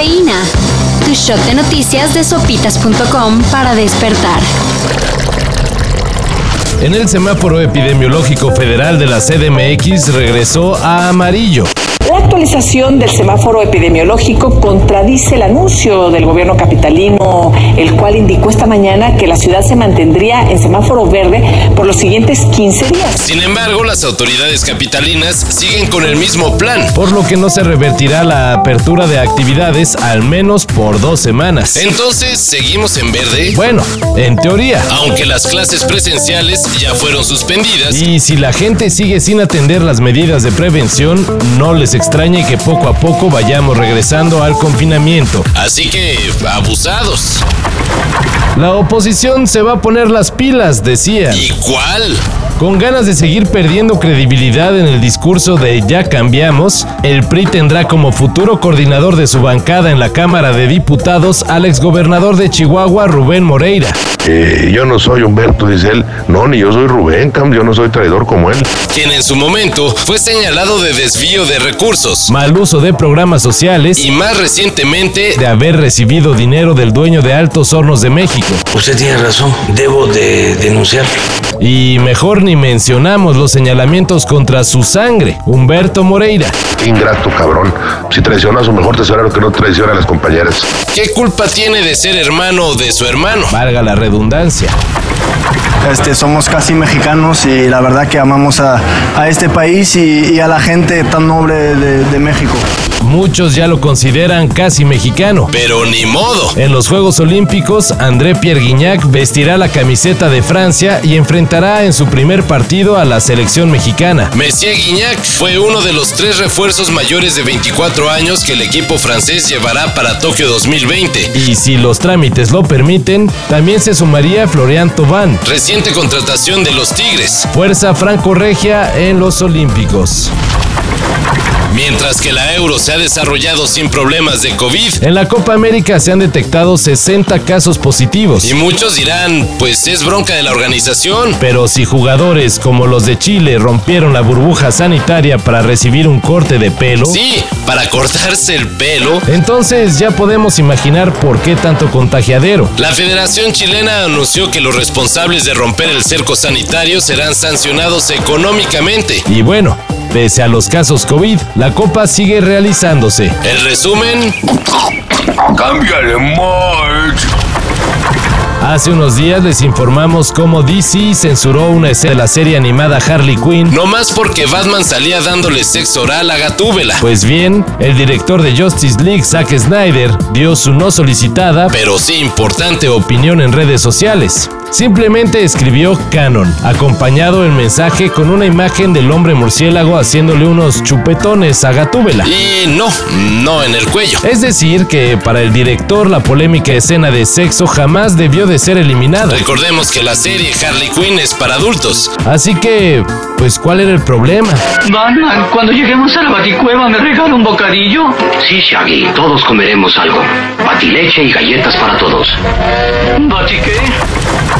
Cafeína. Tu shot de noticias de sopitas.com para despertar. En el semáforo epidemiológico federal de la CDMX regresó a amarillo. La actualización del semáforo epidemiológico contradice el anuncio del gobierno capitalino, el cual indicó esta mañana que la ciudad se mantendría en semáforo verde por los siguientes 15 días. Sin embargo, las autoridades capitalinas siguen con el mismo plan, por lo que no se revertirá la apertura de actividades al menos por dos semanas. Entonces, ¿seguimos en verde? Bueno, en teoría. Aunque las clases presenciales ya fueron suspendidas. Y si la gente sigue sin atender las medidas de prevención, no les extrañe que poco a poco vayamos regresando al confinamiento. Así que, abusados. La oposición se va a poner las pilas, decía. ¿Y cuál? Con ganas de seguir perdiendo credibilidad en el discurso de ya cambiamos, el PRI tendrá como futuro coordinador de su bancada en la Cámara de Diputados al exgobernador de Chihuahua, Rubén Moreira. Eh, yo no soy Humberto, dice él. No, ni yo soy Rubén, yo no soy traidor como él. Quien en su momento fue señalado de desvío de recursos, mal uso de programas sociales y más recientemente de haber recibido dinero del dueño de Altos Hornos de México. Usted tiene razón, debo de denunciarlo. Y mejor ni mencionamos los señalamientos contra su sangre, Humberto Moreira. Ingrato, cabrón. Si traiciona a su mejor tesorero que no traiciona a las compañeras. ¿Qué culpa tiene de ser hermano de su hermano? Valga la redundancia redundancia. Este, somos casi mexicanos y la verdad que amamos a, este país y, a la gente tan noble de, de México. Muchos ya lo consideran casi mexicano. Pero ni modo. En los Juegos Olímpicos, André Pierre Guignac vestirá la camiseta de Francia y enfrentará en su primer partido a la selección mexicana. Messier Guignac fue uno de los tres refuerzos mayores de 24 años que el equipo francés llevará para Tokio 2020. Y si los trámites lo permiten, también se sumaría Florian Thauvin. Reciente contratación de los Tigres. Fuerza franco-regia en los Olímpicos. Mientras que la euro se ha desarrollado sin problemas de COVID. En la Copa América se han detectado 60 casos positivos. Y muchos dirán, pues es bronca de la organización. Pero si jugadores como los de Chile rompieron la burbuja sanitaria para recibir un corte de pelo. Sí, para cortarse el pelo. Entonces ya podemos imaginar por qué tanto contagiadero. La Federación Chilena anunció que los responsables de romper el cerco sanitario serán sancionados económicamente. Y bueno, Pese a los casos COVID, la Copa sigue realizándose. El resumen. Cámbiale, March. Hace unos días les informamos cómo DC censuró una escena de la serie animada Harley Quinn. No más porque Batman salía dándole sexo oral a Gatúbela. Pues bien, el director de Justice League, Zack Snyder, dio su no solicitada, pero sí importante opinión en redes sociales. Simplemente escribió canon, acompañado el mensaje con una imagen del hombre murciélago haciéndole unos chupetones a Gatúbela. Y no, no en el cuello. Es decir, que para el director la polémica escena de sexo jamás debió de ser eliminada. Recordemos que la serie Harley Quinn es para adultos. Así que, pues, ¿cuál era el problema? Batman, cuando lleguemos a la baticueva, ¿me regala un bocadillo? Sí, Shaggy, todos comeremos algo. Batileche y galletas para todos. ¿Bati qué?